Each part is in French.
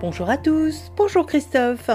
Bonjour à tous, bonjour Christophe.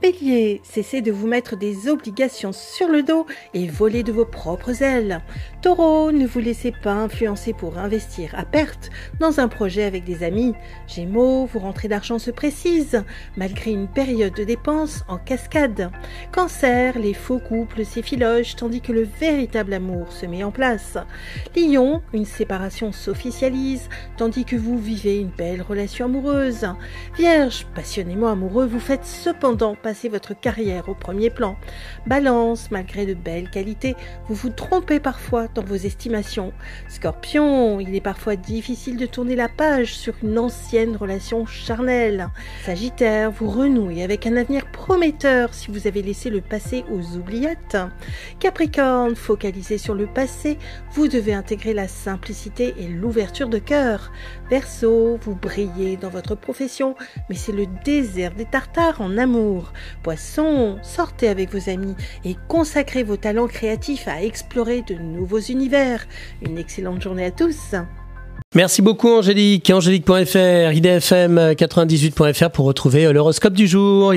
Bélier, cessez de vous mettre des obligations sur le dos et voler de vos propres ailes. Taureau, ne vous laissez pas influencer pour investir à perte dans un projet avec des amis. Gémeaux, vos rentrées d'argent se précisent malgré une période de dépenses en cascade. Cancer, les faux couples s'effilochent tandis que le véritable amour se met en place. Lion, une séparation s'officialise tandis que vous vivez une belle relation amoureuse. Vierge, passionnément amoureux, vous faites cependant passer votre carrière au premier plan. Balance, malgré de belles qualités, vous vous trompez parfois dans vos estimations. Scorpion, il est parfois difficile de tourner la page sur une ancienne relation charnelle. Sagittaire, vous renouez avec un avenir prometteur si vous avez laissé le passé aux oubliettes. Capricorne, focalisé sur le passé, vous devez intégrer la simplicité et l'ouverture de cœur. Verseau, vous brillez dans votre profession, mais c'est le désert des tartares en amour. Poisson, sortez avec vos amis et consacrez vos talents créatifs à explorer de nouveaux univers. Une excellente journée à tous. Merci beaucoup Angélique. Angélique.fr, idfm98.fr pour retrouver l'horoscope du jour.